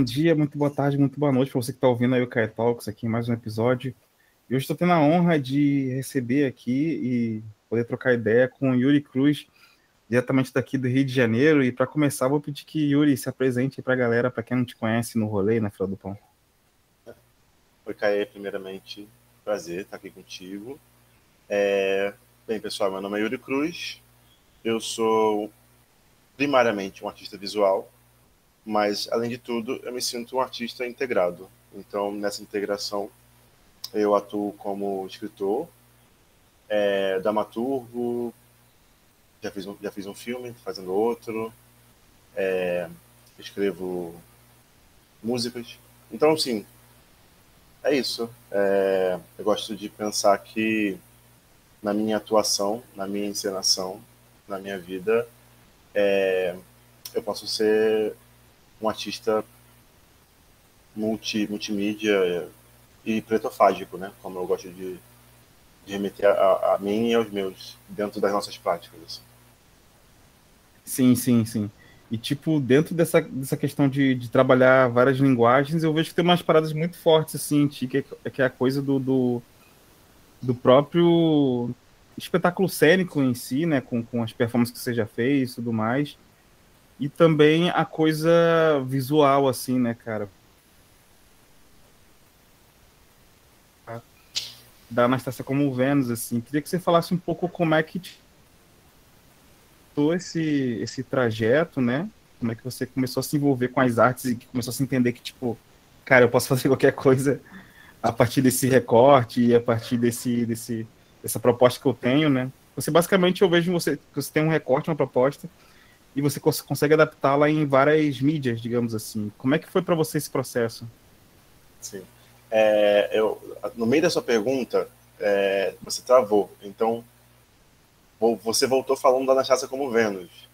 Bom dia, muito boa tarde, muito boa noite para você que está ouvindo aí o Kai Talks aqui, mais um episódio. E hoje estou tendo a honra de receber aqui e poder trocar ideia com o Yuri Cruz, diretamente daqui do Rio de Janeiro. E para começar, vou pedir que Yuri se apresente para a galera, para quem não te conhece no rolê na Fila do Pão. Oi, Caê, primeiramente, prazer estar aqui contigo. É... Bem, pessoal, meu nome é Yuri Cruz, eu sou primariamente um artista visual, mas, além de tudo, eu me sinto um artista integrado. Então, nessa integração, eu atuo como escritor, é, dramaturgo, já fiz, um, já fiz um filme, fazendo outro, é, escrevo músicas. Então, sim, é isso. É, eu gosto de pensar que na minha atuação, na minha encenação, na minha vida, é, eu posso ser um artista multi, multimídia e pretofágico, né? Como eu gosto de, de remeter a, a, mim e aos meus, dentro das nossas práticas. Assim. Sim, sim, sim. E, tipo, dentro dessa, dessa questão de, de trabalhar várias linguagens, eu vejo que tem umas paradas muito fortes, assim, que é, que é a coisa do, do, do próprio espetáculo cênico em si, né? Com, com as performances que você já fez e tudo mais e também a coisa visual, assim, né, cara? Da Anastácia como Vênus, assim. Queria que você falasse um pouco como é que esse, esse trajeto, né? Como é que você começou a se envolver com as artes e começou a se entender que, tipo, cara, eu posso fazer qualquer coisa a partir desse recorte e a partir desse, desse, dessa proposta que eu tenho, né? Você basicamente eu vejo você que você tem um recorte, uma proposta, e você cons consegue adaptá-la em várias mídias, digamos assim. Como é que foi para você esse processo? Sim. É, eu, no meio da sua pergunta, é, você travou. Então, você voltou falando da Anastasia como Vênus.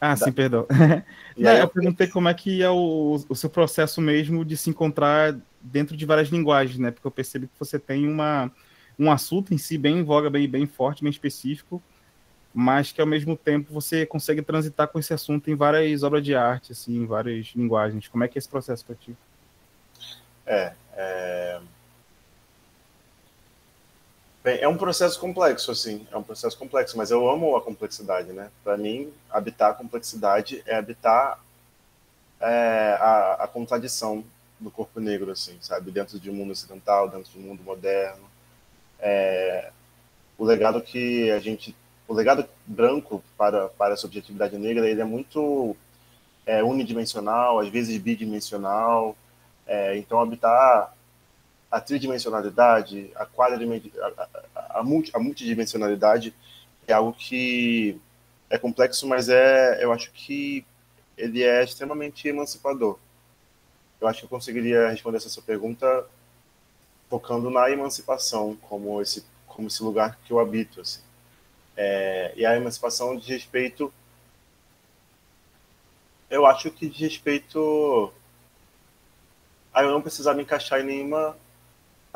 Ah, da... sim, perdão. Não, eu... eu perguntei como é que é o, o seu processo mesmo de se encontrar dentro de várias linguagens, né? Porque eu percebi que você tem uma, um assunto em si bem em voga, bem, bem forte, bem específico, mas que ao mesmo tempo você consegue transitar com esse assunto em várias obras de arte, assim, em várias linguagens. Como é que é esse processo para ti? É, é... Bem, é um processo complexo, assim, é um processo complexo, mas eu amo a complexidade, né? Para mim, habitar a complexidade é habitar é, a, a contradição do corpo negro, assim, sabe? Dentro de um mundo ocidental, dentro de um mundo moderno. É, o legado que a gente o legado branco para, para a subjetividade negra ele é muito é, unidimensional, às vezes bidimensional. É, então, habitar a tridimensionalidade, a, a, a, a, multi, a multidimensionalidade é algo que é complexo, mas é, eu acho que ele é extremamente emancipador. Eu acho que eu conseguiria responder essa sua pergunta focando na emancipação como esse como esse lugar que eu habito assim. É, e a emancipação de respeito, eu acho que de respeito a eu não precisar me encaixar em nenhuma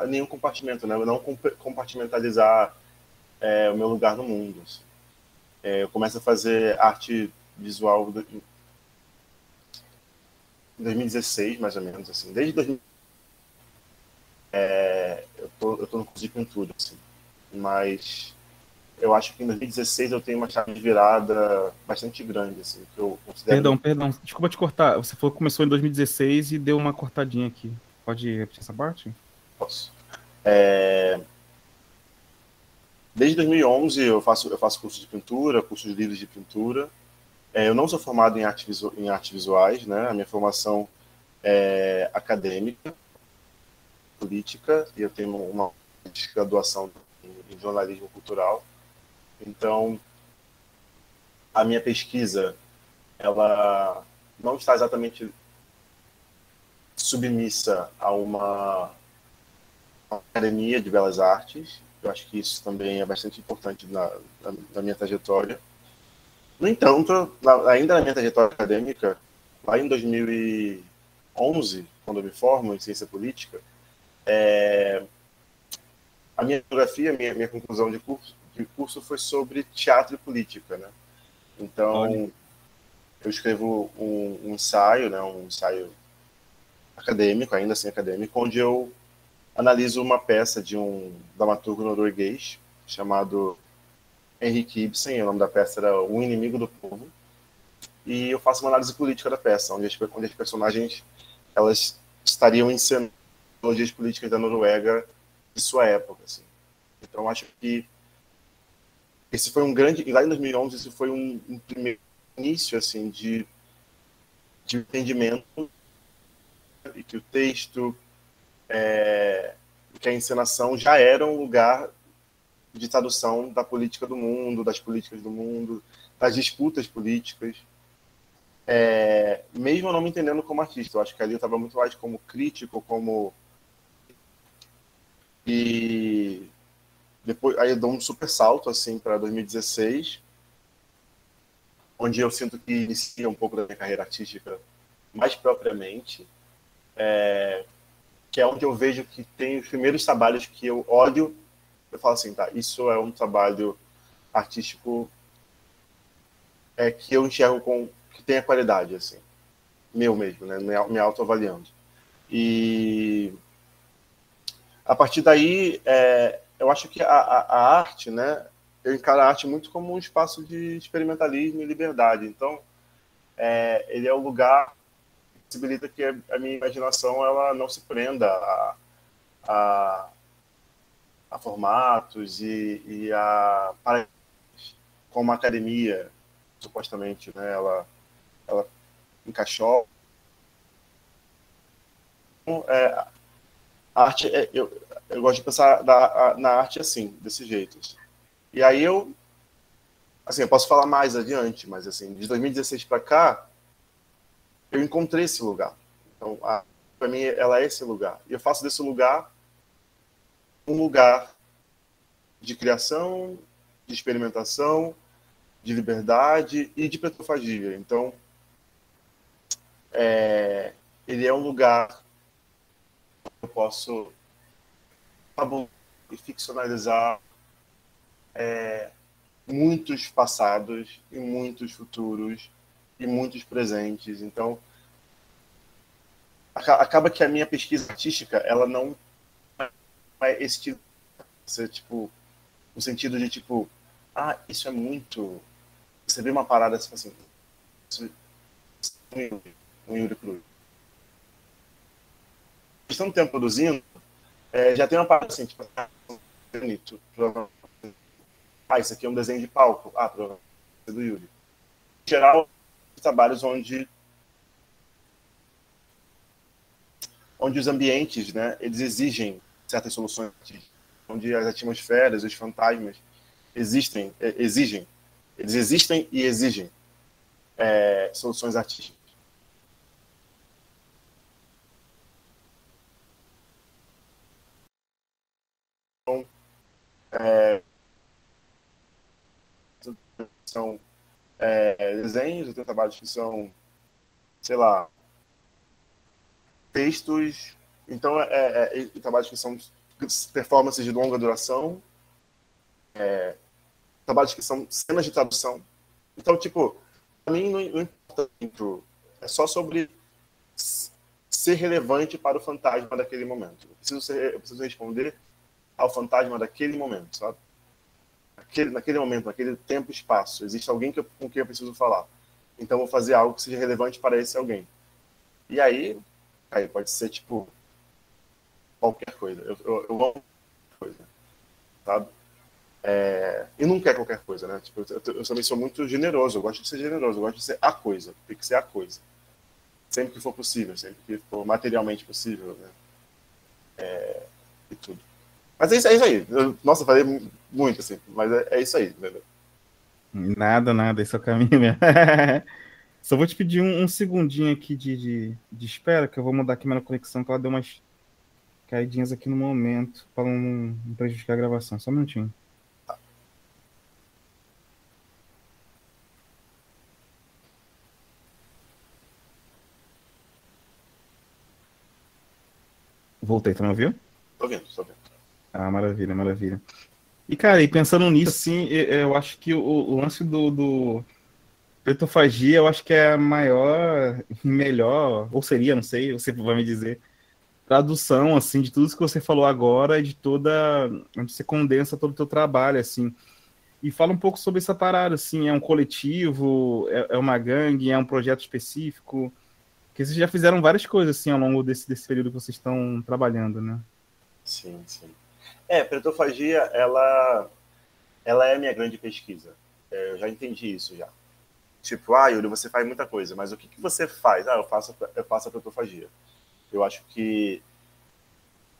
nenhum compartimento, né? Eu não compartimentalizar é, o meu lugar no mundo. Assim. É, eu começo a fazer arte visual em 2016, mais ou menos, assim. Desde 2000, é, eu tô, eu tô no curso de pintura, assim. Mas eu acho que em 2016 eu tenho uma chave de virada bastante grande, assim, que eu considero... Perdão, perdão, desculpa te cortar. Você falou que começou em 2016 e deu uma cortadinha aqui. Pode repetir essa parte? Posso. É... Desde 2011 eu faço, eu faço curso de pintura, cursos livres de pintura. É, eu não sou formado em, arte visu... em artes visuais, né? A minha formação é acadêmica, política, e eu tenho uma graduação em jornalismo cultural. Então, a minha pesquisa, ela não está exatamente submissa a uma academia de belas artes. Eu acho que isso também é bastante importante na, na, na minha trajetória. No entanto, na, ainda na minha trajetória acadêmica, lá em 2011, quando eu me formo em ciência política, é, a minha biografia, minha, minha conclusão de curso, de curso foi sobre teatro e política, né? Então, Olha. eu escrevo um, um, ensaio, né, um ensaio acadêmico, ainda assim acadêmico, onde eu analiso uma peça de um dramaturgo norueguês chamado Henrik Ibsen, o nome da peça era O Inimigo do Povo, e eu faço uma análise política da peça, onde as, onde as personagens elas estariam encenando as políticas da Noruega de sua época. Assim. Então, acho que esse foi um grande. E lá em 2011, esse foi um, um primeiro início assim, de, de entendimento e que o texto, é, que a encenação já era um lugar de tradução da política do mundo, das políticas do mundo, das disputas políticas. É, mesmo não me entendendo como artista, eu acho que ali eu estava muito mais como crítico, como. E depois aí eu dou um super salto assim para 2016, onde eu sinto que inicia um pouco da minha carreira artística mais propriamente, é, que é onde eu vejo que tem os primeiros trabalhos que eu olho eu falo assim, tá, isso é um trabalho artístico é, que eu enxergo com que tem a qualidade, assim, meu mesmo, né, me, autoavaliando. E a partir daí, é, eu acho que a, a, a, arte, né, eu encaro a arte muito como um espaço de experimentalismo e liberdade. Então, é, ele é o lugar que possibilita que a minha imaginação ela não se prenda a, a a formatos e, e a como a academia supostamente né ela ela encaixou então, é, arte é, eu, eu gosto de pensar da, a, na arte assim desse jeito. E aí eu assim eu posso falar mais adiante mas assim de 2016 para cá eu encontrei esse lugar. Então para mim ela é esse lugar. E eu faço desse lugar um lugar de criação, de experimentação, de liberdade e de petrofagia. Então, é, ele é um lugar eu posso e ficcionalizar é, muitos passados e muitos futuros e muitos presentes. Então, acaba que a minha pesquisa artística ela não é esse tipo, ser, tipo, no sentido de tipo, ah, isso é muito. Você vê uma parada assim, é um Yuri Cruz. Estando tempo produzindo, é, já tem uma parada assim, tipo, ah, ah, isso aqui é um desenho de palco, ah, provavelmente é do Yuri. Em geral, trabalhos onde onde os ambientes, né, eles exigem certas soluções onde as atmosferas, os fantasmas existem, é, exigem, eles existem e exigem é, soluções artísticas. Então, é, são é, desenhos, eu tenho trabalhos que são, sei lá, textos então, é, é, é trabalhos que são performances de longa duração, é, trabalhos que são cenas de tradução. Então, tipo, para mim não, não importa muito, é só sobre ser relevante para o fantasma daquele momento. Eu preciso, ser, eu preciso responder ao fantasma daquele momento, sabe? Naquele, naquele momento, naquele tempo e espaço, existe alguém que eu, com quem eu preciso falar. Então, vou fazer algo que seja relevante para esse alguém. E aí, aí pode ser tipo qualquer coisa. Eu, eu, eu amo qualquer coisa, sabe? É, e não quer qualquer coisa, né? Tipo, eu, eu, também sou muito generoso, eu gosto de ser generoso, eu gosto de ser a coisa, tem que ser a coisa. Sempre que for possível, sempre que for materialmente possível, né? É, e tudo. Mas é isso, é isso aí. Eu, nossa, falei muito, assim, mas é, é isso aí, entendeu? Nada, nada, esse é o caminho mesmo. Só vou te pedir um, um segundinho aqui de, de, de, espera, que eu vou mudar aqui minha conexão, que ela deu umas caidinhas aqui no momento para não, não prejudicar a gravação. Só um minutinho. Voltei, tu não ouviu? Tô vendo, tô vendo. Ah, maravilha, maravilha. E, cara, e pensando nisso, assim, eu acho que o, lance do, do, Petofagia, eu acho que é a maior, melhor, ou seria, não sei, você vai me dizer, tradução, assim, de tudo isso que você falou agora, de toda, onde você condensa todo o teu trabalho, assim. E fala um pouco sobre essa parada, assim, é um coletivo, é, é uma gangue, é um projeto específico, que vocês já fizeram várias coisas, assim, ao longo desse, desse período que vocês estão trabalhando, né? Sim, sim. É, Pretofagia, ela, ela é minha grande pesquisa. É, eu já entendi isso já. Tipo, ah, Yuri, você faz muita coisa, mas o que, que você faz? Ah, eu faço, eu faço a pretofagia. Eu acho que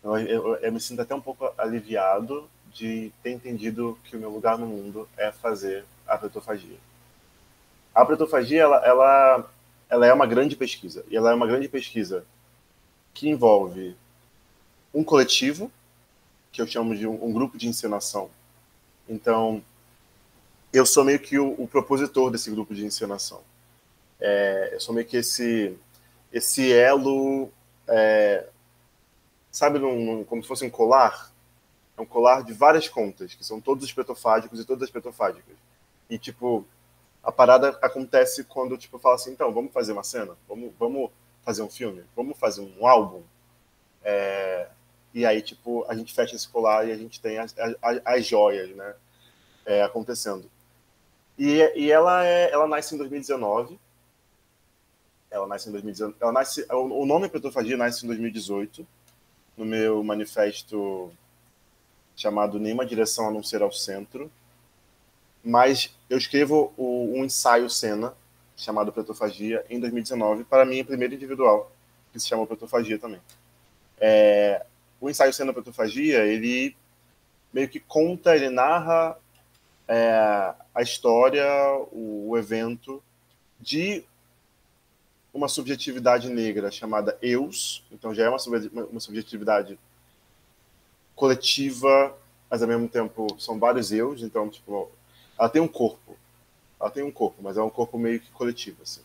eu, eu, eu, me sinto até um pouco aliviado de ter entendido que o meu lugar no mundo é fazer a pretofagia. A pretofagia, ela, ela, ela é uma grande pesquisa. E ela é uma grande pesquisa que envolve um coletivo, que eu chamo de um, um grupo de encenação. Então, eu sou meio que o, o propositor desse grupo de encenação. É, eu sou meio que esse, esse elo, é, sabe, num, como se fosse um colar? É um colar de várias contas, que são todos os petofágicos e todas as petofágicas. E, tipo, a parada acontece quando, tipo, fala assim, então, vamos fazer uma cena? Vamos, vamos fazer um filme? Vamos fazer um álbum? É, e aí, tipo, a gente fecha esse colar e a gente tem as, as, as joias, né? É, acontecendo. E, e ela, é, ela nasce em 2019. Ela nasce em 2019. Ela nasce, o nome Petrofagia nasce em 2018, no meu manifesto chamado Nenhuma Direção a Não Ser ao Centro. Mas eu escrevo o, um ensaio cena chamado Petrofagia em 2019 para minha primeira individual, que se chama Petrofagia também. É, o ensaio cena Petrofagia, ele meio que conta, ele narra é, a história, o, o, evento de uma subjetividade negra chamada Eus, então já é uma, uma subjetividade coletiva, mas ao mesmo tempo são vários eus, então tipo, ela tem um corpo, ela tem um corpo, mas é um corpo meio que coletivo assim.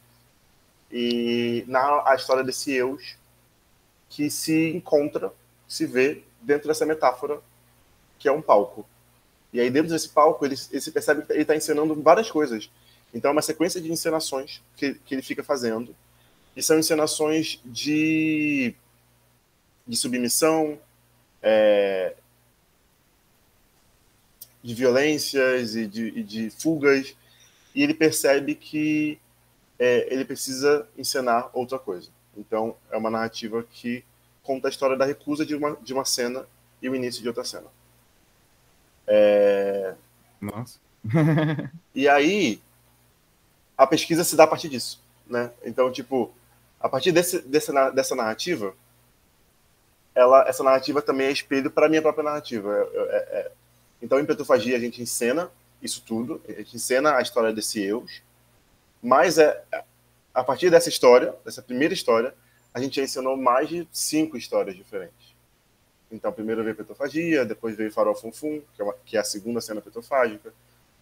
E na a história desse eus que se encontra, se vê dentro dessa metáfora que é um palco. E aí, dentro desse palco, ele, ele se percebe que ele está encenando várias coisas. Então, é uma sequência de encenações que, que ele fica fazendo. E são encenações de, de submissão, é, de violências e de, e de, fugas. E ele percebe que é, ele precisa encenar outra coisa. Então, é uma narrativa que conta a história da recusa de uma, de uma cena e o início de outra cena. É... Nossa. e aí, a pesquisa se dá a partir disso, né? Então, tipo, a partir desse, dessa, dessa narrativa, ela, essa narrativa também é espelho para a minha própria narrativa. É, é, é, então, em Petrofagia, a gente encena isso tudo, a gente encena a história desse Eus, mas é, a partir dessa história, dessa primeira história, a gente ensinou mais de cinco histórias diferentes. Então, primeiro veio Petofagia, depois veio Farol Funfum, que é, que é a segunda cena petofágica.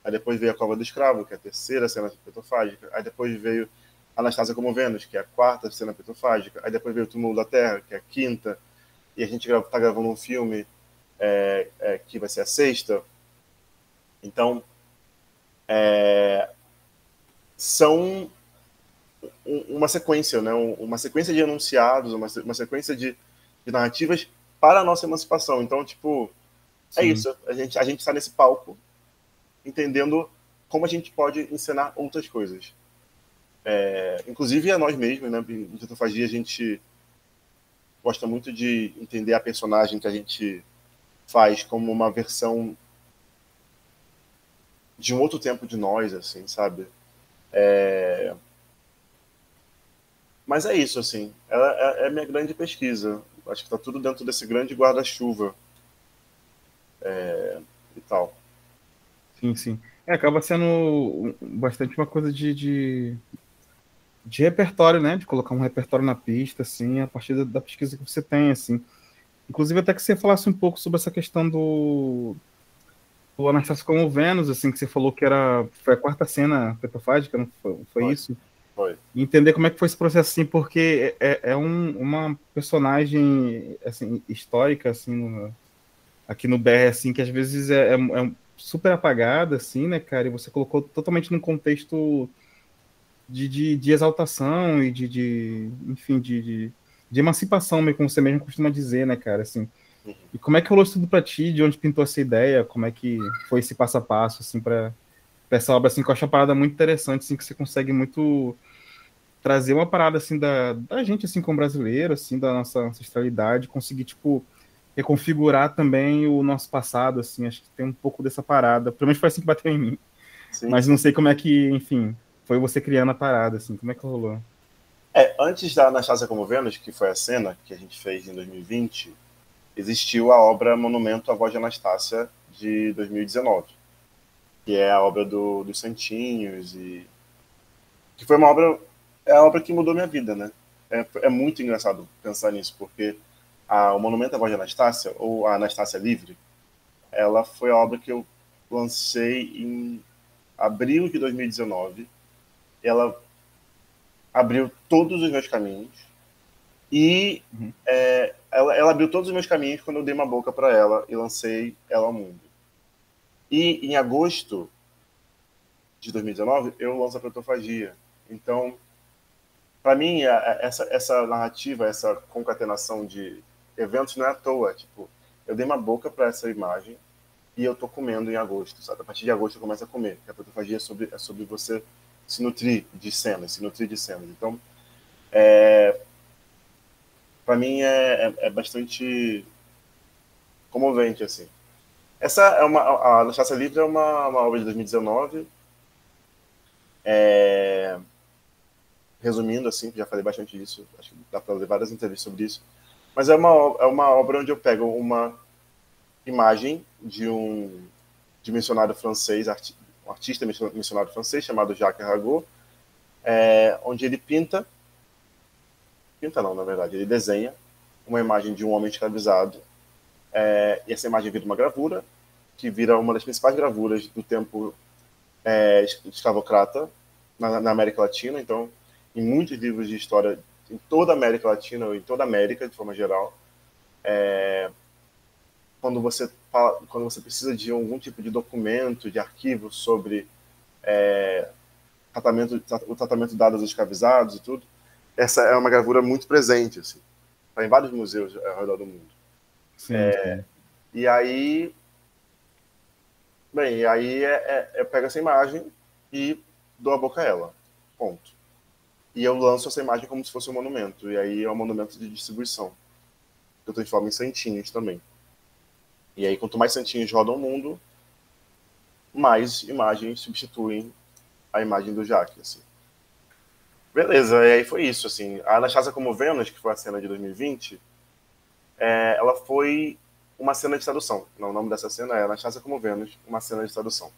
Aí depois veio a Cova do Escravo, que é a terceira cena petofágica. Aí depois veio Anastasia como Vênus, que é a quarta cena petofágica. Aí depois veio o Túmulo da Terra, que é a quinta. E a gente está gravando um filme é, é, que vai ser a sexta. Então, é, são uma sequência, né? uma sequência de enunciados, uma, sequência de, de narrativas para a nossa emancipação. Então, tipo, é Sim. é isso. A gente a gente está nesse palco entendendo como a gente pode ensinar outras coisas. É, inclusive a nós mesmos, né? Em Tetofagia a gente gosta muito de entender a personagem que a gente faz como uma versão de um outro tempo de nós, assim, sabe? É... Mas é isso, assim. É, é, minha grande pesquisa. Acho que está tudo dentro desse grande guarda-chuva é, e tal. Sim, sim. É, acaba sendo bastante uma coisa de, de, de, repertório, né? De colocar um repertório na pista, assim, a partir da, da, pesquisa que você tem, assim. Inclusive, até que você falasse um pouco sobre essa questão do, do Anastácio como Vênus, assim, que você falou que era, foi a quarta cena petofágica, não foi, foi. isso? Foi. entender como é que foi esse processo, assim, porque é, é um, uma personagem, assim, histórica, assim, no, aqui no BR, assim, que às vezes é, é, é, super apagada, assim, né, cara, e você colocou totalmente num contexto de, de, de exaltação e de, de enfim, de, de, de, emancipação, meio como você mesmo costuma dizer, né, cara, assim. Uhum. E como é que rolou isso tudo para ti? De onde pintou essa ideia? Como é que foi esse passo a passo, assim, para essa obra, assim, que eu acho uma parada muito interessante, assim, que você consegue muito trazer uma parada, assim, da, da gente, assim, como brasileiro, assim, da nossa ancestralidade, conseguir, tipo, reconfigurar também o nosso passado, assim, acho que tem um pouco dessa parada, pelo menos foi assim que bateu em mim. Sim. Mas não sei como é que, enfim, foi você criando a parada, assim, como é que rolou? É, antes da Anastasia como Vênus, que foi a cena que a gente fez em 2020, existiu a obra Monumento à Voz de Anastácia, de 2019, que é a obra do, dos Santinhos, e que foi uma obra, é a obra que mudou minha vida, né? É, é muito engraçado pensar nisso, porque a, o Monumento à Voz de Anastácia, ou a Anastácia Livre, ela foi a obra que eu lancei em abril de 2019. Ela abriu todos os meus caminhos e uhum. é, ela, ela, abriu todos os meus caminhos quando eu dei uma boca para ela e lancei ela ao mundo. E em agosto de 2019 eu lanço a Protofagia. Então, para mim, essa, essa narrativa, essa concatenação de eventos não é à toa. Tipo, eu dei uma boca para essa imagem e eu tô comendo em agosto, sabe? A partir de agosto eu começo a comer. A protofagia é sobre, é sobre você se nutrir de cenas, se nutrir de cenas. Então, é, para mim é, é, é, bastante comovente, assim. Essa é uma, a Anastasia Livre é uma, uma obra de 2019. É, resumindo, assim, já falei bastante disso, acho que dá para ler várias entrevistas sobre isso. Mas é uma, é uma obra onde eu pego uma imagem de um de missionário francês, arti, um artista missionário francês chamado Jacques Rago, é, onde ele pinta, pinta não, na verdade, ele desenha uma imagem de um homem escravizado, é, essa imagem vira uma gravura, que vira uma das principais gravuras do tempo é, escravocrata na, na América Latina, então, em muitos livros de história em toda a América Latina, ou em toda a América, de forma geral, é, quando, você fala, quando você precisa de algum tipo de documento, de arquivo sobre é, tratamento, o tratamento de dados escravizados e tudo, essa é uma gravura muito presente, assim. Está em vários museus ao redor do mundo. Sim, é. E aí, bem, e aí é, é, eu pego essa imagem e dou a boca a ela. Ponto e eu lanço essa imagem como se fosse um monumento. E aí é um monumento de distribuição. Eu transformo em santinhos também. E aí, quanto mais santinhos rodam o mundo, mais imagens substituem a imagem do Jaque, assim. Beleza, e aí foi isso, assim. A Anastasia como Vênus, que foi a cena de 2020, é, ela foi uma cena de tradução. Não, o nome dessa cena é Anastasia como Vênus, uma cena de tradução.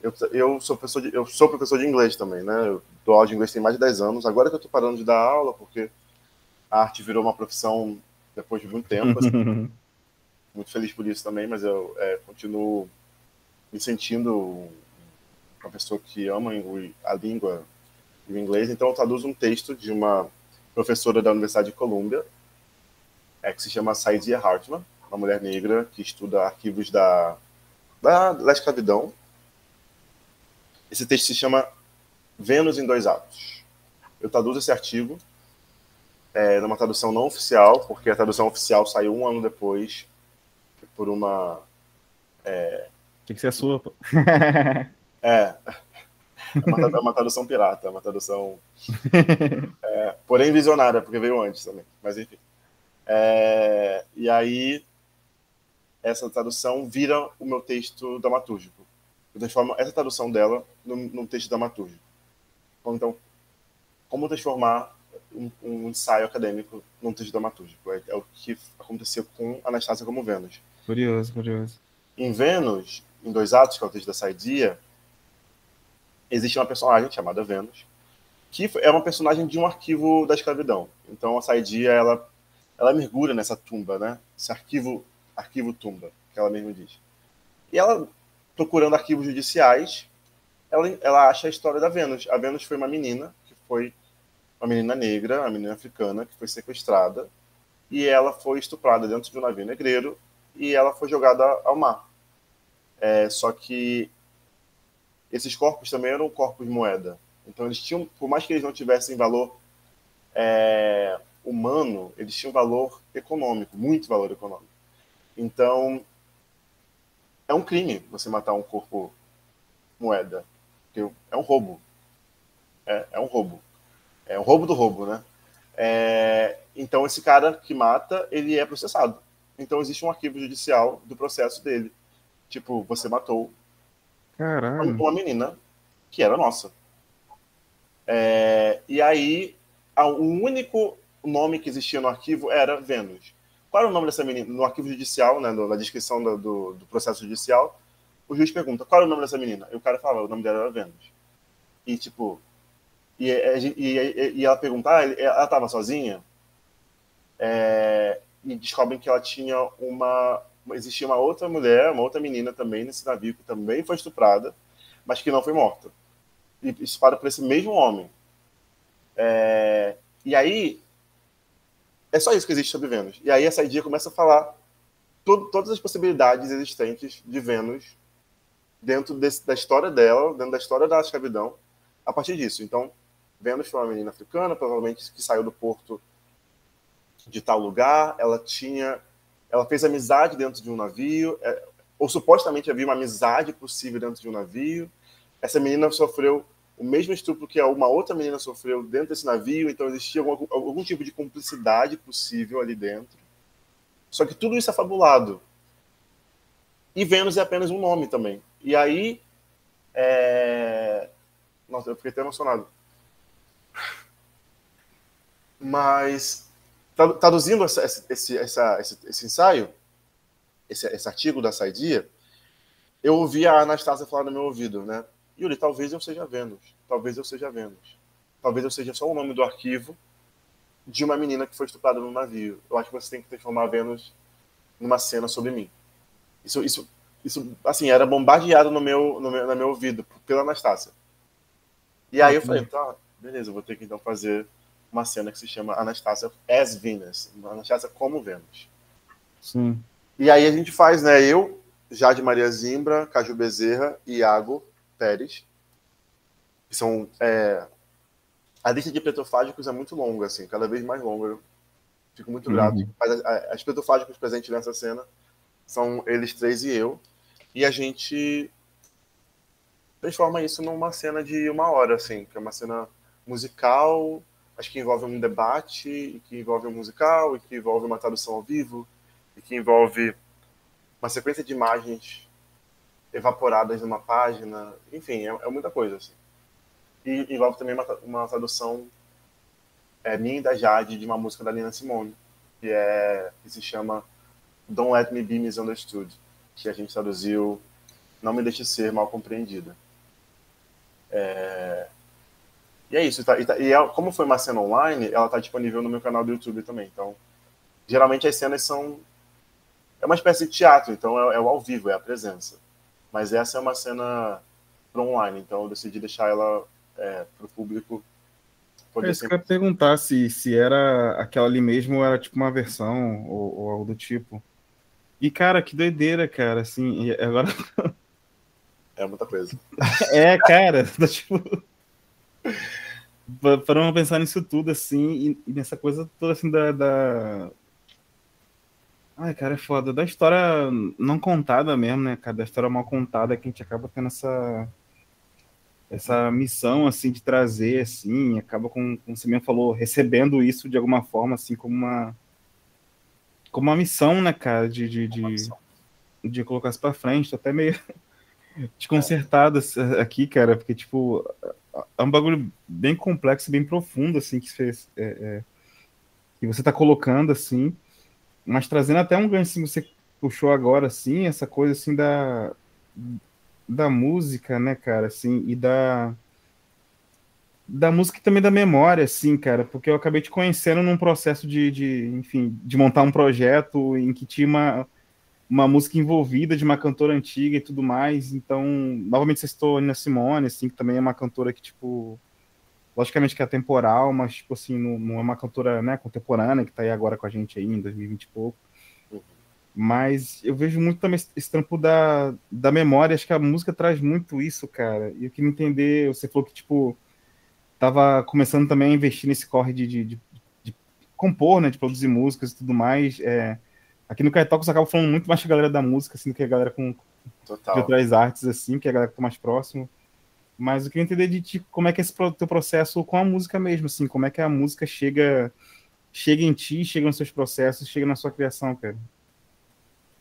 Eu, eu, sou professor de, eu sou professor de inglês também, né? Eu dou aula de inglês tem mais de 10 anos. Agora que eu estou parando de dar aula, porque a arte virou uma profissão depois de muito tempo. Assim. muito feliz por isso também, mas eu é, continuo me sentindo um professor que ama a língua e o inglês. Então, eu traduzo um texto de uma professora da Universidade de Colômbia, é, que se chama Saidia Hartman, uma mulher negra que estuda arquivos da, da, da escravidão esse texto se chama Vênus em Dois Atos. Eu traduzo esse artigo é, numa tradução não oficial, porque a tradução oficial saiu um ano depois por uma. É... Tinha que ser a sua. Pô. é. É uma, é uma, tradução pirata, é uma tradução. É, porém visionária, porque veio antes também. Mas enfim. É, e aí, essa tradução vira o meu texto dramatúrgico eu transformo essa tradução dela num, num texto dramatúrgico. Então, como transformar um, um, ensaio acadêmico num texto dramatúrgico? É, é, o que aconteceu com Anastasia como Vênus. Curioso, curioso. Em Vênus, em dois atos, que é o texto da Saidia, existe uma personagem chamada Vênus, que é uma personagem de um arquivo da escravidão. Então, a Saidia, ela, ela mergulha nessa tumba, né? Esse arquivo, arquivo tumba, que ela mesma diz. E ela procurando arquivos judiciais, ela, ela acha a história da Vênus. A Vênus foi uma menina, que foi uma menina negra, uma menina africana, que foi sequestrada, e ela foi estuprada dentro de um navio negreiro, e ela foi jogada ao mar. É, só que esses corpos também eram corpos moeda. Então eles tinham, por mais que eles não tivessem valor é, humano, eles tinham valor econômico, muito valor econômico. Então é um crime você matar um corpo moeda, porque é um roubo. É, é um roubo. É um roubo do roubo, né? É, então esse cara que mata, ele é processado. Então existe um arquivo judicial do processo dele. Tipo, você matou Caralho. uma menina que era nossa. É, e aí, o único nome que existia no arquivo era Vênus. Qual era o nome dessa menina? No arquivo judicial, né, na descrição do, do, do, processo judicial, o juiz pergunta qual era o nome dessa menina. E o cara fala, o nome dela era Vênus. E, tipo, e, e, e ela pergunta, ah, ela estava sozinha? É, e descobrem que ela tinha uma. Existia uma outra mulher, uma outra menina também nesse navio, que também foi estuprada, mas que não foi morta. E para por esse mesmo homem. É, e aí, é só isso que existe sobre Vênus. E aí essa ideia começa a falar todas as possibilidades existentes de Vênus dentro desse, da história dela, dentro da história da escravidão, a partir disso. Então, Vênus foi uma menina africana, provavelmente que saiu do porto de tal lugar. Ela tinha, ela fez amizade dentro de um navio, é, ou supostamente havia uma amizade possível dentro de um navio. Essa menina sofreu o mesmo estupro que uma outra menina sofreu dentro desse navio, então existia algum, algum tipo de cumplicidade possível ali dentro. Só que tudo isso é fabulado. E Vênus é apenas um nome também. E aí. É... Nossa, eu fiquei até emocionado. Mas, traduzindo essa, esse, essa, esse, esse ensaio, esse, esse artigo da Saidia, eu ouvi a Anastasia falar no meu ouvido, né? Yuri, talvez eu seja Vênus. Talvez eu seja Vênus. Talvez eu seja só o nome do arquivo de uma menina que foi estuprada no navio. Eu acho que você tem que transformar Vênus numa cena sobre mim. Isso, isso, isso assim, era bombardeado no meu, no meu, no meu ouvido pela Anastácia. E aí eu falei, tá, beleza, vou ter que então fazer uma cena que se chama Anastácia as Venus. Anastácia como Vênus. Sim. E aí a gente faz, né? Eu, Jade Maria Zimbra, Caju Bezerra Iago Que são. É, a lista de petrofágicos é muito longa, assim, cada vez mais longa. Eu fico muito grato. Uhum. Mas as petrofágicos presentes nessa cena são eles três e eu. E a gente transforma isso numa cena de uma hora, assim, que é uma cena musical, acho que envolve um debate, e que envolve um musical, e que envolve uma tradução ao vivo, e que envolve uma sequência de imagens evaporadas numa página, enfim, é, é muita coisa. Assim. E envolve também uma, uma tradução é, minha e da Jade de uma música da Nina Simone, que, é, que se chama Don't Let Me Be Misunderstood, que a gente traduziu Não Me Deixe Ser Mal Compreendida. É... E é isso. Tá, e, tá, e é, como foi uma cena online, ela está disponível no meu canal do YouTube também. Então, geralmente as cenas são. É uma espécie de teatro, então é, é o ao vivo, é a presença. Mas essa é uma cena para online, então eu decidi deixar ela é, para o público poder é, sempre... Eu perguntar se, se era aquela ali mesmo ou era tipo uma versão ou, ou, algo do tipo. E, cara, que doideira, cara, assim, agora... É muita coisa. é, cara, tipo... Para não pensar nisso tudo, assim, e, e nessa coisa toda, assim, da, da Ai, cara, é foda. Da história não contada mesmo, né, cara? Da história mal contada que a gente acaba tendo essa essa missão, assim, de trazer, assim, acaba com, como você mesmo falou, recebendo isso de alguma forma, assim, como uma como uma missão, né, cara, de, de, de, de colocar isso pra frente. Tô até meio desconcertado aqui, cara, porque, tipo, é um bagulho bem complexo, bem profundo, assim, que, fez, é, é, que você tá colocando, assim, mas trazendo até um gancho assim, você puxou agora, assim, essa coisa assim da, da música, né, cara, assim, e da da música e também da memória, assim, cara, porque eu acabei te conhecendo num processo de, de, enfim, de montar um projeto em que tinha uma, uma música envolvida de uma cantora antiga e tudo mais, então, novamente você citou Nina Simone, assim, que também é uma cantora que, tipo, logicamente que é temporal, mas, tipo assim, não, é uma cantora né, contemporânea que tá aí agora com a gente aí em 2020 e pouco. Uhum. Mas eu vejo muito também esse trampo da, da memória, acho que a música traz muito isso, cara. E eu queria entender, você falou que, tipo, tava começando também a investir nesse corre de, de, de, de compor, né, de produzir músicas e tudo mais. É, aqui no Caetocos acaba falando muito mais com a galera da música, assim, do que a galera com, Total. de outras artes, assim, que é a galera que tá mais próximo. Mas eu queria entender de ti como é que é esse teu processo com a música mesmo, assim, como é que a música chega, chega em ti, chega nos seus processos, chega na sua criação, cara.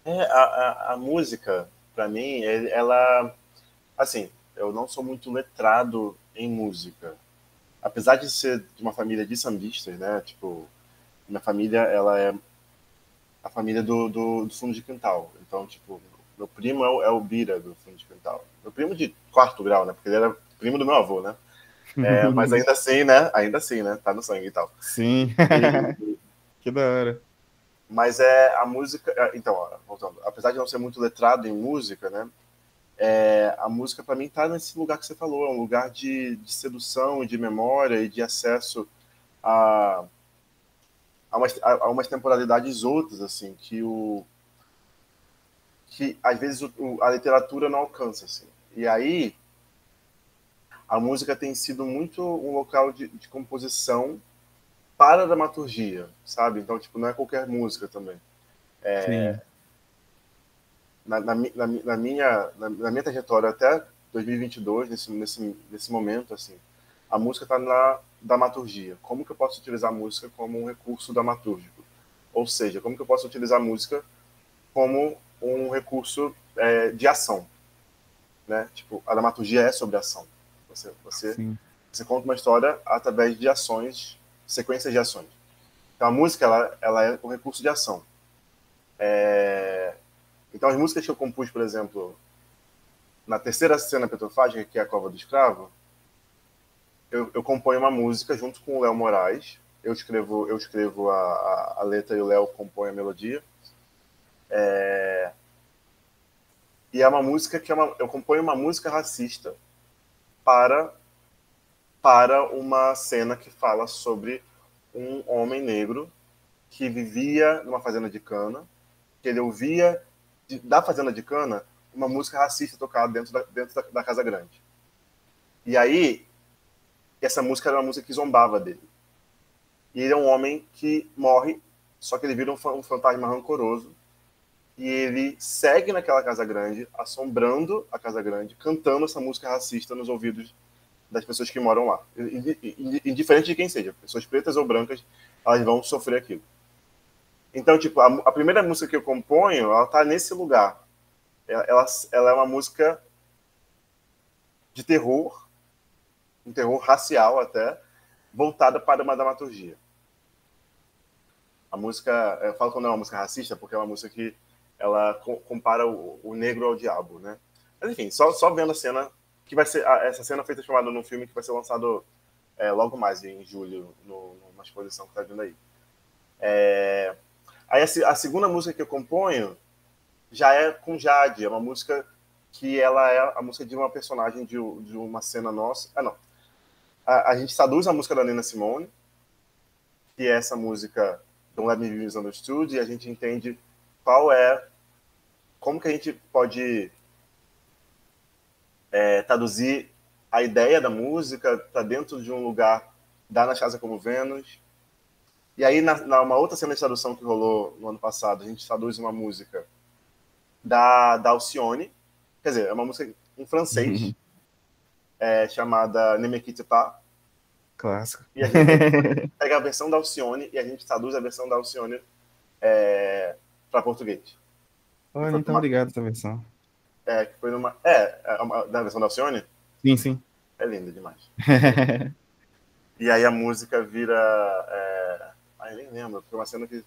É, a, a, a música, para mim, ela, assim, eu não sou muito letrado em música, apesar de ser de uma família de sambistas, né? Tipo, minha família, ela é a família do, do, do fundo de quintal. Então, tipo, meu primo é o, é o Bira do fundo de quintal. Meu primo de quarto grau, né? Porque ele era primo do meu avô, né? É, mas ainda assim, né? Ainda assim, né? Tá no sangue e tal. Sim. E, que da hora. Mas é a música. É, então, voltando. Apesar de não ser muito letrado em música, né? é, a música para mim está nesse lugar que você falou, é um lugar de, de sedução, de memória e de acesso a, a, umas, a, a umas temporalidades outras, assim, que o que às vezes o, a literatura não alcança, assim. E aí a música tem sido muito um local de, de composição para a dramaturgia, sabe? Então, tipo, não é qualquer música também. É, na, na, na, na minha, na, minha trajetória até 2022, nesse, nesse, nesse momento, assim, a música está na dramaturgia. Como que eu posso utilizar a música como um recurso dramatúrgico? Ou seja, como que eu posso utilizar a música como um recurso é, de ação? Né? Tipo, a dramaturgia é sobre ação. Você, você, você conta uma história através de ações, sequências de ações. Então, a música ela, ela é um recurso de ação. É, então, as músicas que eu compus, por exemplo, na terceira cena petrofágica, que é a Cova do Escravo, eu, eu componho uma música junto com o Léo Moraes. Eu escrevo, eu escrevo a, a, a letra e o Léo compõe a melodia. É... E é uma música que é uma, eu componho uma música racista para para uma cena que fala sobre um homem negro que vivia numa fazenda de cana, que ele ouvia de, da Fazenda de Cana uma música racista tocada dentro da, dentro da, da, Casa Grande. E aí, essa música era uma música que zombava dele. E ele é um homem que morre, só que ele vira um, um fantasma rancoroso. E ele segue naquela Casa Grande, assombrando a Casa Grande, cantando essa música racista nos ouvidos das pessoas que moram lá. Indiferente de quem seja, pessoas pretas ou brancas, elas vão sofrer aquilo. Então, tipo, a, a, primeira música que eu componho, ela tá nesse lugar. Ela, ela, ela, é uma música de terror, um terror racial até, voltada para uma dramaturgia. A música, eu falo quando é uma música racista, porque é uma música que ela compara o, o negro ao diabo, né? Mas enfim, só, só vendo a cena, que vai ser, essa cena foi transformada num filme que vai ser lançado é, logo mais em julho, no, numa exposição que tá vindo aí. É, Aí a, a, segunda música que eu componho já é com Jade, é uma música que ela é a música de uma personagem de, de uma cena nossa. Ah, não. A, a, gente traduz a música da Nina Simone, que é essa música Don't Let Me Be Misunderstood, e a gente entende qual é, como que a gente pode é, traduzir a ideia da música para dentro de um lugar da Na Casa como Vênus, e aí, na, na, uma outra cena de tradução que rolou no ano passado, a gente traduz uma música da, da Alcione, quer dizer, é uma música em francês, uhum. é, chamada Ne me quitte pas. Clássico. E a gente pega a versão da Alcione e a gente traduz a versão da Alcione é, para português. Olha, então uma... obrigado essa versão. É, que foi numa. É, é uma, da versão da Alcione? Sim, sim. É linda demais. e aí a música vira. É, Ai, nem lembro, é uma cena que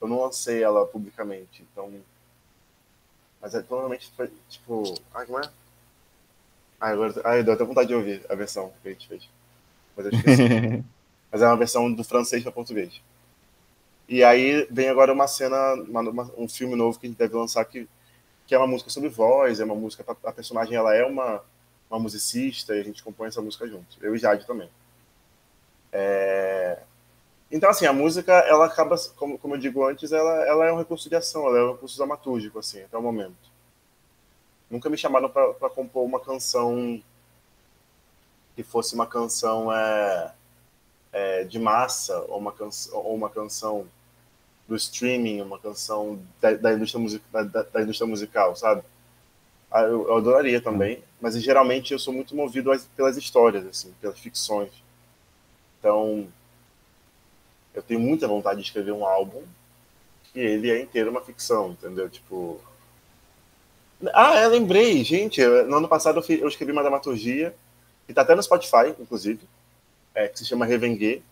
eu não lancei ela publicamente, então. Mas é, provavelmente foi tipo. Ai, como é? Ai, agora. Ai, deu até vontade de ouvir a versão que a gente fez. Mas eu esqueci. Mas é uma versão do francês para português. E aí vem agora uma cena, uma, uma, um filme novo que a gente deve lançar que, que é uma música sobre voz, é uma música. A personagem ela é uma, uma musicista e a gente compõe essa música junto. Eu e Jade também. É, então, assim, a música, ela acaba, como, como eu digo antes, ela, ela é um recurso de ação, ela é um recurso dramatúrgico, assim, até o momento. Nunca me chamaram para compor uma canção que fosse uma canção é, é, de massa ou uma, canção, ou uma canção do streaming, uma canção da, da indústria, music, da, da, indústria musical, sabe? Ah, eu, eu, adoraria também, mas geralmente eu sou muito movido pelas histórias, assim, pelas ficções. Então, eu tenho muita vontade de escrever um álbum que ele é inteiro uma ficção, entendeu? Tipo. Ah, é, lembrei, gente. No ano passado eu, eu escrevi uma dramaturgia, que tá até no Spotify, inclusive, é, que se chama Revenguer.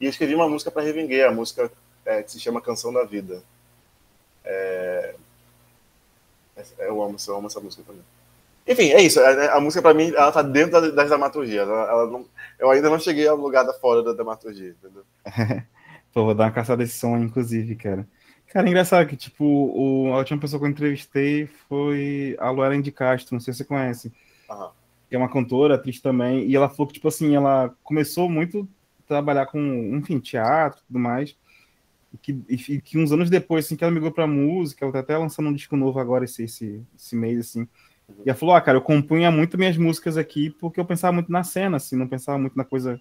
E eu escrevi uma música para Revenguer, a música é, que se chama Canção da Vida. É... Eu amo, eu amo essa música também. Enfim, é isso. A, a música, para mim, ela tá dentro das, das dramaturgias. Ela, ela não, eu ainda não cheguei ao lugar da fora da dramaturgia, entendeu? Pô, vou dar uma caçada desse som, inclusive, cara. Cara, é engraçado que, tipo, o, a última pessoa que eu entrevistei foi a Luela de Castro, não sei se você conhece. Uhum. Que é uma cantora, atriz também, e ela falou que, tipo assim, ela começou muito a trabalhar com, enfim, teatro e tudo mais, que, e que uns anos depois, assim, que ela migrou pra música, ela tá até lançando um disco novo agora esse, esse, esse mês, assim, uhum. e ela falou, ah, cara, eu compunha muito minhas músicas aqui porque eu pensava muito na cena, assim, não pensava muito na coisa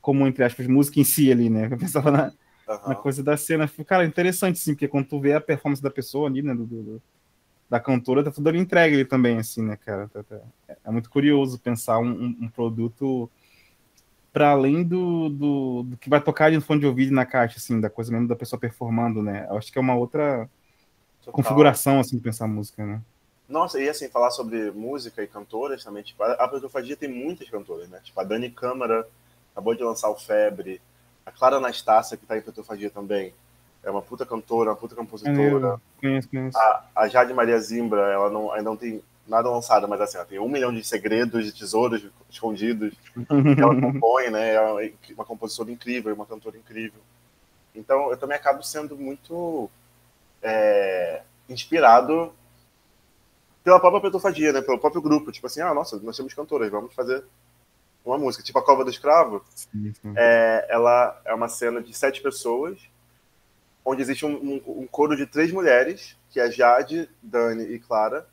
como, entre aspas, música em si ali, né, eu pensava na uhum. na coisa da cena. Cara, interessante, sim, porque quando tu vê a performance da pessoa ali, né, do, do da cantora, tá tudo ali entregue ali também, assim, né, cara? Tá, tá. É muito curioso pensar um, um produto para além do, do, do, que vai tocar ali no fone de ouvido na caixa, assim, da coisa mesmo da pessoa performando, né? Eu acho que é uma outra Total. configuração, assim, de pensar música, né? Nossa, e assim, falar sobre música e cantoras também, tipo, a Petrofagia tem muitas cantoras, né? Tipo, a Dani Câmara acabou de lançar o Febre, a Clara Anastácia, que tá em Petrofagia também, é uma puta cantora, uma puta compositora. Conheço, conheço. A, a Jade Maria Zimbra, ela não, ainda não tem nada lançado, mas assim, ela tem um milhão de segredos, de tesouros escondidos que ela compõe, né? É uma compositora incrível, uma cantora incrível. Então, eu também acabo sendo muito é, inspirado pela própria petrofagia, né? Pelo próprio grupo. Tipo assim, ah, nossa, nós temos cantoras, vamos fazer uma música, tipo a Cova do Escravo, sim, sim. É, ela é uma cena de sete pessoas, onde existe um, um, um, coro de três mulheres, que é Jade, Dani e Clara,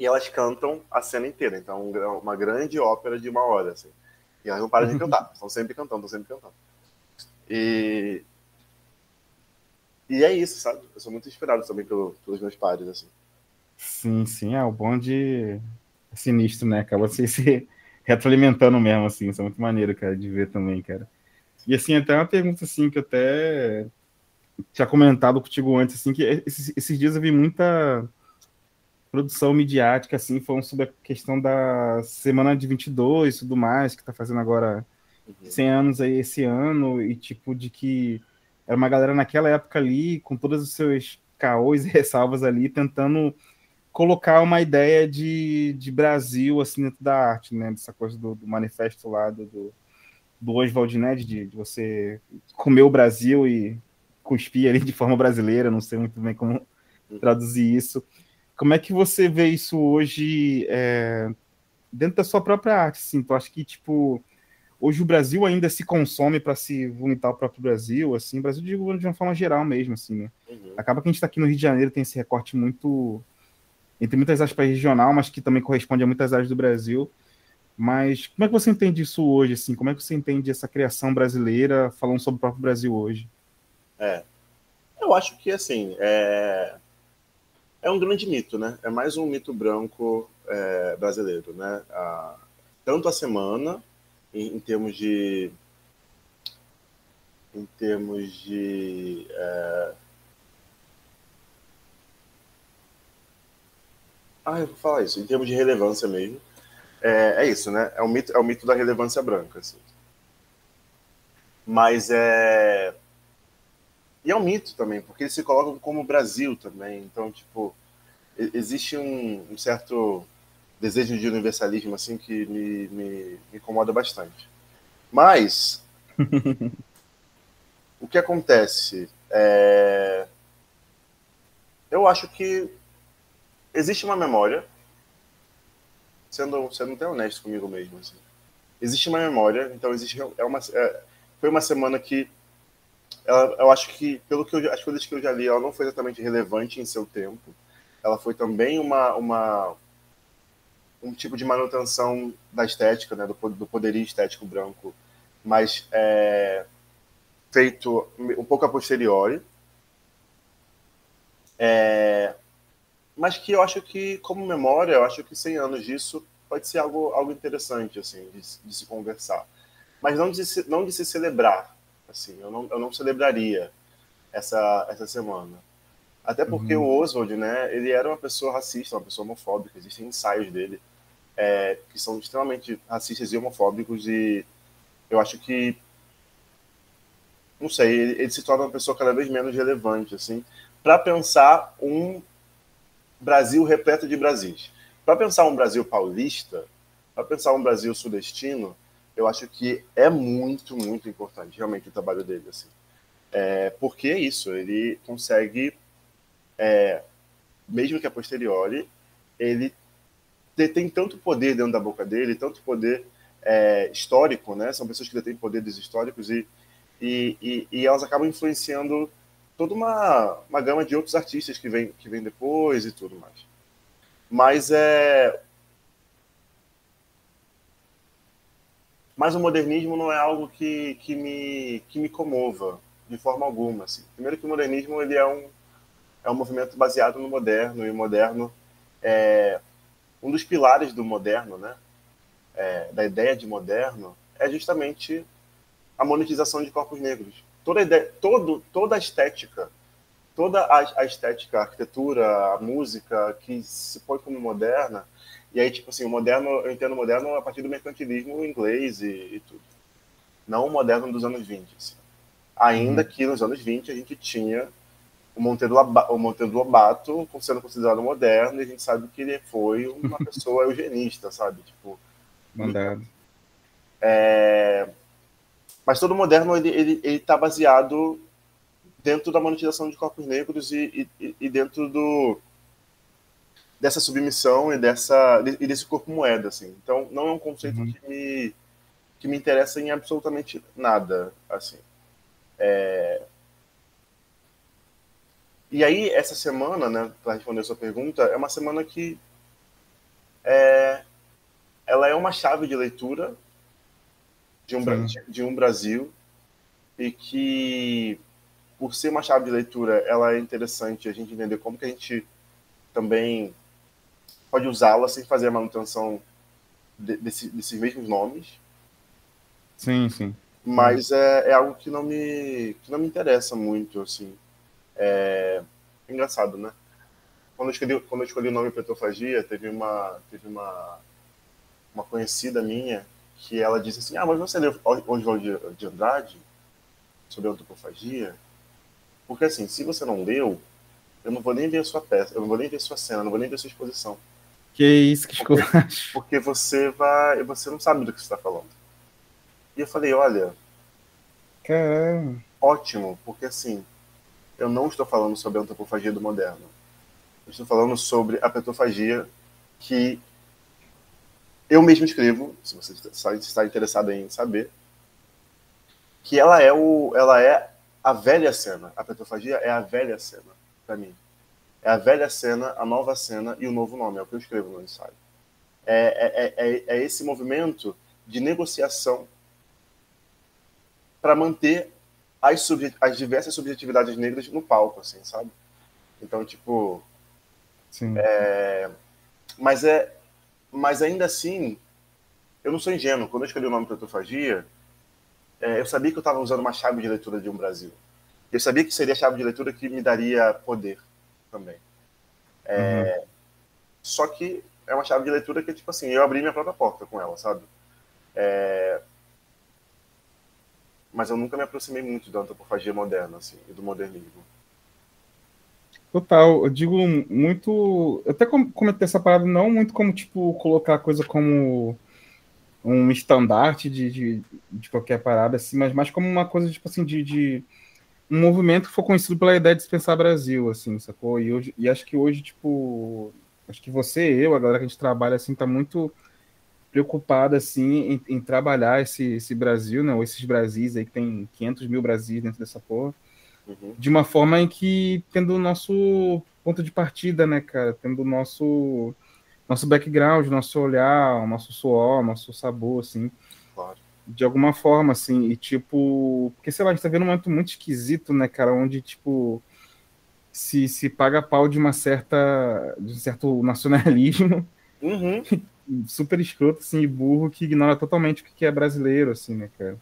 e elas cantam a cena inteira. Então, uma grande ópera de uma hora, assim. E elas não param de cantar, estão sempre cantando, estão sempre cantando. E... E é isso, sabe? Eu sou muito inspirado também pelo, pelos meus pares, assim. Sim, sim, é, o bonde é sinistro, né? Acaba de ser retroalimentando mesmo, assim. Isso é muito maneiro, cara, de ver também, cara. E assim, até uma pergunta assim que eu até tinha comentado contigo antes, assim, que esses, esses dias eu vi muita produção midiática, assim, falando sobre a questão da semana de 22 e tudo mais, que tá fazendo agora uhum. 100 anos aí esse ano, e tipo, de que era uma galera naquela época ali, com todos os seus caôs e ressalvas ali, tentando colocar uma ideia de, de Brasil assim dentro da arte, né? Dessa coisa do, do manifesto lá do, do, Oswald, né? De, de, você comer o Brasil e cuspir ali de forma brasileira, não sei muito bem como traduzir isso. Como é que você vê isso hoje é, dentro da sua própria arte? Assim, tu acha que tipo hoje o Brasil ainda se consome para se vomitar o próprio Brasil, assim, o Brasil digo de uma forma geral mesmo, assim, né? Uhum. Acaba que a gente está aqui no Rio de Janeiro tem esse recorte muito entre muitas aspas regional, mas que também corresponde a muitas áreas do Brasil. Mas como é que você entende isso hoje? Assim? Como é que você entende essa criação brasileira falando sobre o próprio Brasil hoje? É, eu acho que assim é, é um grande mito, né? É mais um mito branco é, brasileiro, né? A, tanto a semana em, em, termos de em termos de é, Ah, eu vou falar isso. Em termos de relevância mesmo, é, é isso, né? É o mito, é o mito da relevância branca. Assim. Mas é. E é um mito também, porque eles se colocam como Brasil também. Então, tipo, existe um, um certo desejo de universalismo assim que me, me, me incomoda bastante. Mas o que acontece é eu acho que existe uma memória, sendo, sendo até honesto comigo mesmo, assim. existe uma memória, então existe é uma é, foi uma semana que ela, eu acho que pelo que eu, as coisas que eu já li, ela não foi exatamente relevante em seu tempo. Ela foi também uma uma um tipo de manutenção da estética, né, do, do poderio estético branco, mas é, feito um pouco a posteriori. É, mas que eu acho que, como memória, eu acho que 100 anos disso pode ser algo, algo interessante, assim, de, de se conversar. Mas não de se, não de se celebrar, assim, eu não, eu não celebraria essa, essa semana. Até porque uhum. o Oswald, né, ele era uma pessoa racista, uma pessoa homofóbica, existem ensaios dele é, que são extremamente racistas e homofóbicos e eu acho que não sei, ele, ele se torna uma pessoa cada vez menos relevante, assim, para pensar um Brasil repleto de Brasis. Para pensar um Brasil paulista, para pensar um Brasil sudestino, eu acho que é muito, muito importante, realmente, o trabalho dele, assim. É, porque é isso, ele consegue, é, mesmo que a posteriori, ele tem tanto poder dentro da boca dele, tanto poder é, histórico, né? São pessoas que detêm poderes históricos e, e, e, e, elas acabam influenciando toda uma, uma gama de outros artistas que vem, que vem depois e tudo mais. Mas é. Mas o modernismo não é algo que, que, me, que me comova de forma alguma. Assim. Primeiro que o modernismo ele é um, é um movimento baseado no moderno, e o moderno é, um dos pilares do moderno, né, é, da ideia de moderno, é justamente a monetização de corpos negros. Toda a, ideia, todo, toda a estética, toda a, a, estética, a arquitetura, a música que se põe como moderna, e aí, tipo assim, o moderno, eu entendo o moderno a partir do mercantilismo inglês e, e tudo. Não o moderno dos anos 20. Assim. Ainda uhum. que nos anos 20 a gente tinha o Monteiro, o Monteiro Lobato sendo considerado moderno, e a gente sabe que ele foi uma pessoa eugenista, sabe? Tipo, Mandado. É... Mas todo moderno ele ele está baseado dentro da monetização de corpos negros e, e, e, dentro do dessa submissão e dessa e desse corpo moeda, assim. Então não é um conceito uhum. que me que me interessa em absolutamente nada, assim. É... E aí, essa semana, né, para responder a sua pergunta, é uma semana que é, ela é uma chave de leitura de um, de um Brasil e que, por ser uma chave de leitura, ela é interessante a gente entender como que a gente também pode usá-la sem fazer a manutenção de, desse, desses mesmos nomes. Sim, sim. Mas é, é algo que não me que não me interessa muito, assim. É, é engraçado, né? Quando eu escolhi, quando eu escolhi o nome Petrofagia, teve uma, teve uma, uma conhecida minha que ela disse assim: Ah, mas você leu Oswald de Andrade sobre a antropofagia? Porque assim, se você não leu, eu não vou nem ver a sua peça, eu não vou nem ver a sua cena, não vou nem ver a sua exposição. Que isso, que porque, porque você vai, você não sabe do que você está falando. E eu falei, olha, Caramba. ótimo, porque assim, eu não estou falando sobre a antropofagia do moderno. Eu estou falando sobre a petrofagia que eu mesmo escrevo, se você está interessado em saber, que ela é o, ela é a velha cena. A petrofagia é a velha cena para mim. É a velha cena, a nova cena e o novo nome. É o que eu escrevo no ensaio. É, é, é, é esse movimento de negociação para manter as, as diversas subjetividades negras no palco, assim, sabe? Então, tipo. Sim. É, mas é. Mas ainda assim, eu não sou ingênuo. Quando eu escolhi o nome Protofagia, é, eu sabia que eu estava usando uma chave de leitura de um Brasil. Eu sabia que seria a chave de leitura que me daria poder também. É, uhum. Só que é uma chave de leitura que, tipo assim, eu abri minha própria porta com ela, sabe? É, mas eu nunca me aproximei muito da antropofagia moderna, assim, e do modernismo. Total, eu digo muito. Eu até comentei essa parada não muito como, tipo, colocar a coisa como um estandarte de, de, de, qualquer parada, assim, mas mais como uma coisa, tipo assim, de, de, um movimento que foi conhecido pela ideia de dispensar Brasil, assim, sacou? E, hoje, e acho que hoje, tipo, acho que você, eu, a galera que a gente trabalha, assim, tá muito preocupada assim em, em, trabalhar esse, esse Brasil, né, ou esses Brasis aí que tem 500 mil Brasis dentro dessa porra, uhum. de uma forma em que tendo o nosso ponto de partida, né, cara, tendo o nosso nosso background, nosso olhar, nosso suor, nosso sabor, assim. Claro. De alguma forma, assim, e tipo, porque sei lá, a gente tá vendo um momento muito esquisito, né, cara, onde, tipo, se, se paga pau de uma certa, de um certo nacionalismo, uhum. super escroto, assim, e burro, que ignora totalmente o que é brasileiro, assim, né, cara.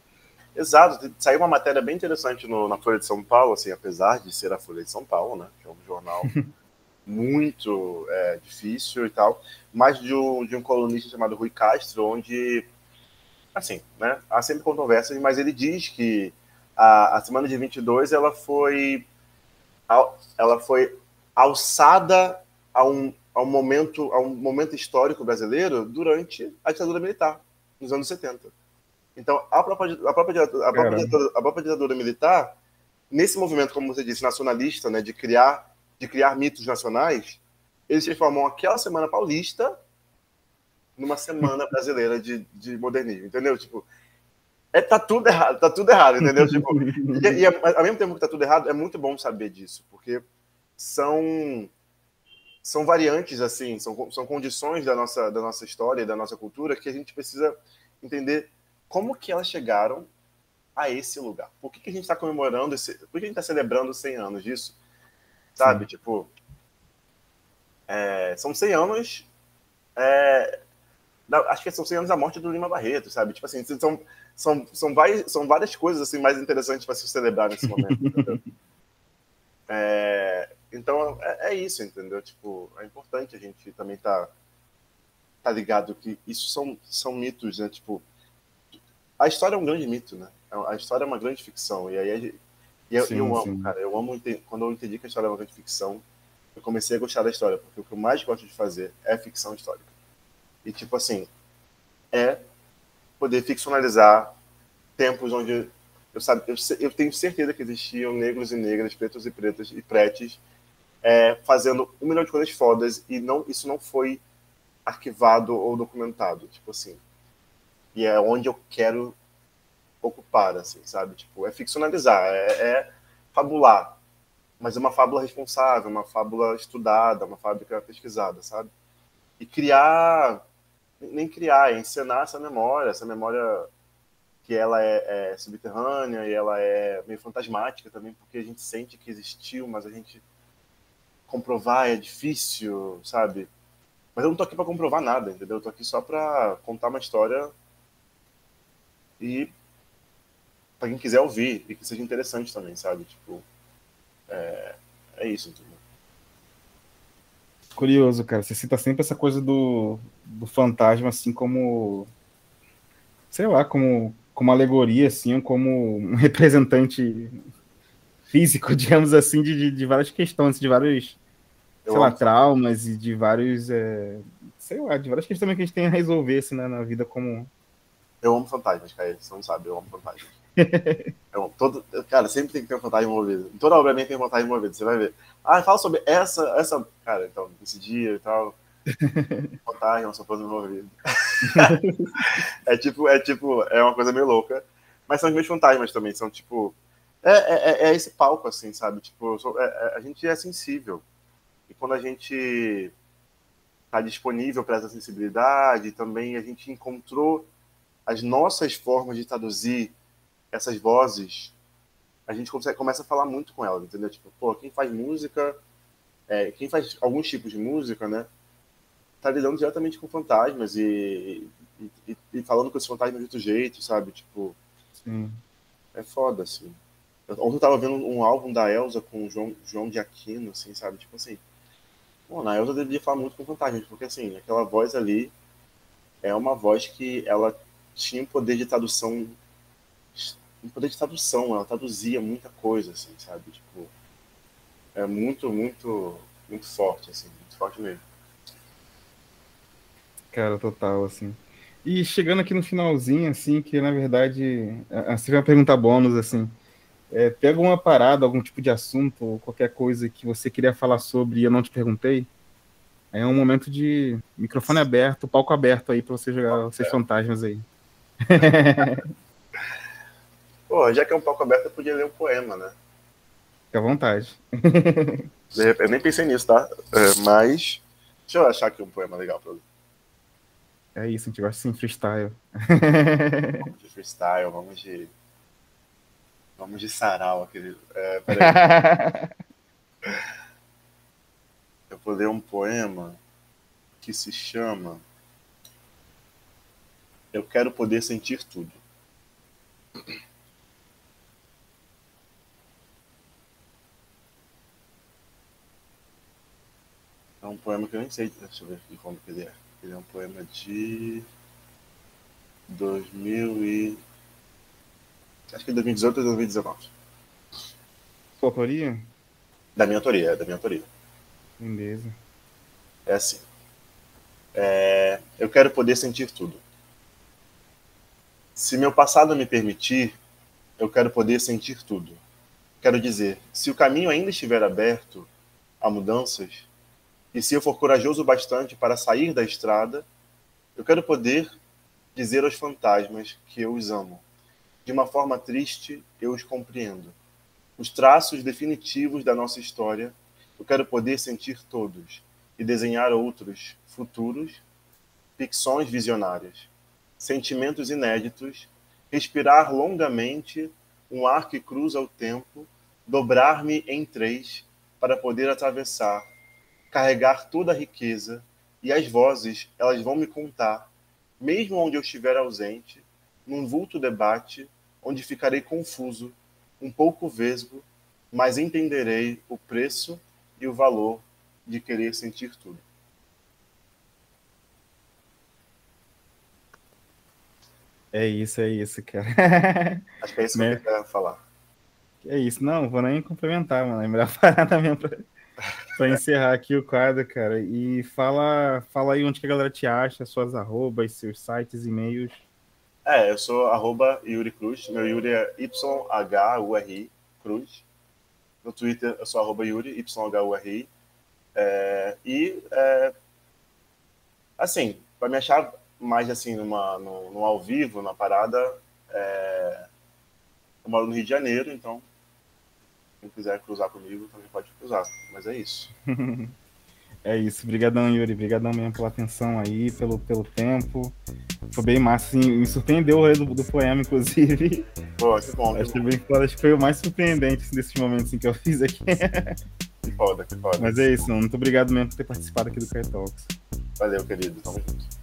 Exato, saiu uma matéria bem interessante no, na Folha de São Paulo, assim, apesar de ser a Folha de São Paulo, né, que é um jornal muito é, difícil e tal, mas de um, de um colunista chamado Rui Castro, onde, assim, né, há sempre controvérsias, mas ele diz que a, a semana de 22 ela foi, ela foi alçada a um, a um, momento, a um momento histórico brasileiro durante a ditadura militar, nos anos 70. Então, a própria, a própria, a própria, ditadura, a própria ditadura militar, nesse movimento, como você disse, nacionalista, né, de criar de criar mitos nacionais, eles transformam aquela semana paulista numa semana brasileira de, de modernismo, entendeu? Tipo, é, tá tudo errado, tá tudo errado, entendeu? Tipo, e, e, ao mesmo tempo que tá tudo errado, é muito bom saber disso, porque são são variantes assim, são, são condições da nossa da nossa história e da nossa cultura que a gente precisa entender como que elas chegaram a esse lugar. Por que, que a gente está comemorando esse, por que a gente está celebrando 100 anos disso? sabe? Sim. Tipo, é, são 100 anos. É, acho que são 100 anos da morte do Lima Barreto, sabe? Tipo assim, são, são, são, várias, são várias coisas assim mais interessantes para se celebrar nesse momento. é, então é, é, isso, entendeu? Tipo, é importante a gente também tá, tá ligado que isso são, são mitos, né? Tipo, a história é um grande mito, né? A história é uma grande ficção. E aí e eu, sim, eu amo, sim. cara. Eu amo quando eu entendi que a história é uma grande ficção. Eu comecei a gostar da história, porque o que eu mais gosto de fazer é ficção histórica. E, tipo assim, é poder ficcionalizar tempos onde eu, sabe, eu, eu tenho certeza que existiam negros e negras, pretos e pretas e pretes é, fazendo um milhão de coisas fodas e não, isso não foi arquivado ou documentado, tipo assim. E é onde eu quero ocupar, assim, sabe? Tipo, é ficcionalizar, é, é fabular, mas é uma fábula responsável, uma fábula estudada, uma fábrica pesquisada, sabe? E criar, nem criar, é encenar essa memória, essa memória que ela é, é, subterrânea e ela é meio fantasmática também, porque a gente sente que existiu, mas a gente comprovar é difícil, sabe? Mas eu não tô aqui para comprovar nada, entendeu? Eu tô aqui só para contar uma história e para quem quiser ouvir e que seja interessante também, sabe? Tipo, é, é isso, entendeu? Curioso, cara. Você cita sempre essa coisa do, do fantasma, assim, como. Sei lá, como, como alegoria, assim, como um representante físico, digamos assim, de, de várias questões, de vários, Eu sei lá, traumas e de vários. É, sei lá, de várias questões que a gente tem a resolver, assim, na, na vida como. Eu amo fantasmas, cara. Você não sabe, eu amo fantasmas. Então, todo, cara, sempre tem que ter um fantasma envolvido. Toda obra minha tem um fantasma envolvido, você vai ver. Ah, fala sobre essa, essa. Cara, então, esse dia e tal. Fantasma, só fantasma envolvido. é tipo, é tipo, é uma coisa meio louca. Mas são os meus fantasmas também, são tipo. É, é, é, é esse palco, assim, sabe? Tipo, sou, é, é, a gente é sensível. E quando a gente está disponível para essa sensibilidade, também a gente encontrou as nossas formas de traduzir essas vozes, a gente consegue, começa a falar muito com elas, entendeu? Tipo, pô, quem faz música, é, quem faz alguns tipos de música, né, tá lidando diretamente com fantasmas e, e, e falando com esses fantasmas de outro jeito, sabe? Tipo, Sim. é foda, assim. Ontem eu tava vendo um álbum da Elsa com o João, João de Aquino, assim, sabe? Tipo assim, bom, na Elsa deveria falar muito com fantasmas, porque, assim, aquela voz ali é uma voz que ela tinha um poder de tradução um poder de tradução, ela traduzia muita coisa, assim, sabe? Tipo, é muito, muito, muito forte, assim, muito forte mesmo. Cara, total, assim. E chegando aqui no finalzinho, assim, que na verdade, assim, uma pergunta bônus, assim, é, tem alguma parada, algum tipo de assunto, ou qualquer coisa que você queria falar sobre e eu não te perguntei? É um momento de microfone aberto, palco aberto aí para você jogar os seus fantasmas aí. Pô, já que é um palco aberto, eu podia ler um poema, né? Fique à vontade. eu nem pensei nisso, tá? É, mas Deixa eu achar aqui um poema legal pra. É isso, a gente gosta assim, freestyle. Vamos de freestyle, vamos de. Vamos de sarau, aquele. É, eu vou ler um poema que se chama Eu Quero Poder Sentir Tudo. É um poema que eu nem sei, deixa eu ver de quando que ele é. Ele é um poema de 2000 e... Acho que é 2018 ou 2019. Sua autoria? Da minha autoria, é da minha autoria. Beleza. É assim. É, eu quero poder sentir tudo. Se meu passado me permitir, eu quero poder sentir tudo. Quero dizer, se o caminho ainda estiver aberto a mudanças, e se eu for corajoso bastante para sair da estrada, eu quero poder dizer aos fantasmas que eu os amo. De uma forma triste, eu os compreendo. Os traços definitivos da nossa história, eu quero poder sentir todos e desenhar outros futuros, ficções visionárias, sentimentos inéditos, respirar longamente um ar que cruza o tempo, dobrar-me em três para poder atravessar carregar toda a riqueza, e as vozes, elas vão me contar, mesmo onde eu estiver ausente, num vulto debate, onde ficarei confuso, um pouco vesgo, mas entenderei o preço e o valor de querer sentir tudo. É isso, é isso, cara. Acho que é isso que né? eu queria falar. É isso, não, vou nem complementar, mano. É melhor parar também pra para encerrar aqui o quadro, cara. E fala, fala aí onde que a galera te acha, suas arrobas, seus sites, e-mails. É, eu sou arroba Yuri Cruz. Meu Yuri é YHURI Cruz. No Twitter eu sou arroba Yuri, YHURI. É, e, é, assim, para me achar mais assim numa, no, no, ao vivo, na parada, é, eu moro no Rio de Janeiro, então quem quiser cruzar comigo também pode cruzar. Mas é isso. é isso. Obrigadão, Yuri. Obrigadão mesmo pela atenção aí, pelo, pelo tempo. Foi bem massa, assim, me surpreendeu o rolê do, do poema, inclusive. Pô, que bom. Acho que bem acho que foi o mais surpreendente assim, desses momentos assim, que eu fiz aqui. que foda, que foda. Mas é isso, muito obrigado mesmo por ter participado aqui do Kai Talks. Valeu, querido. Tamo junto.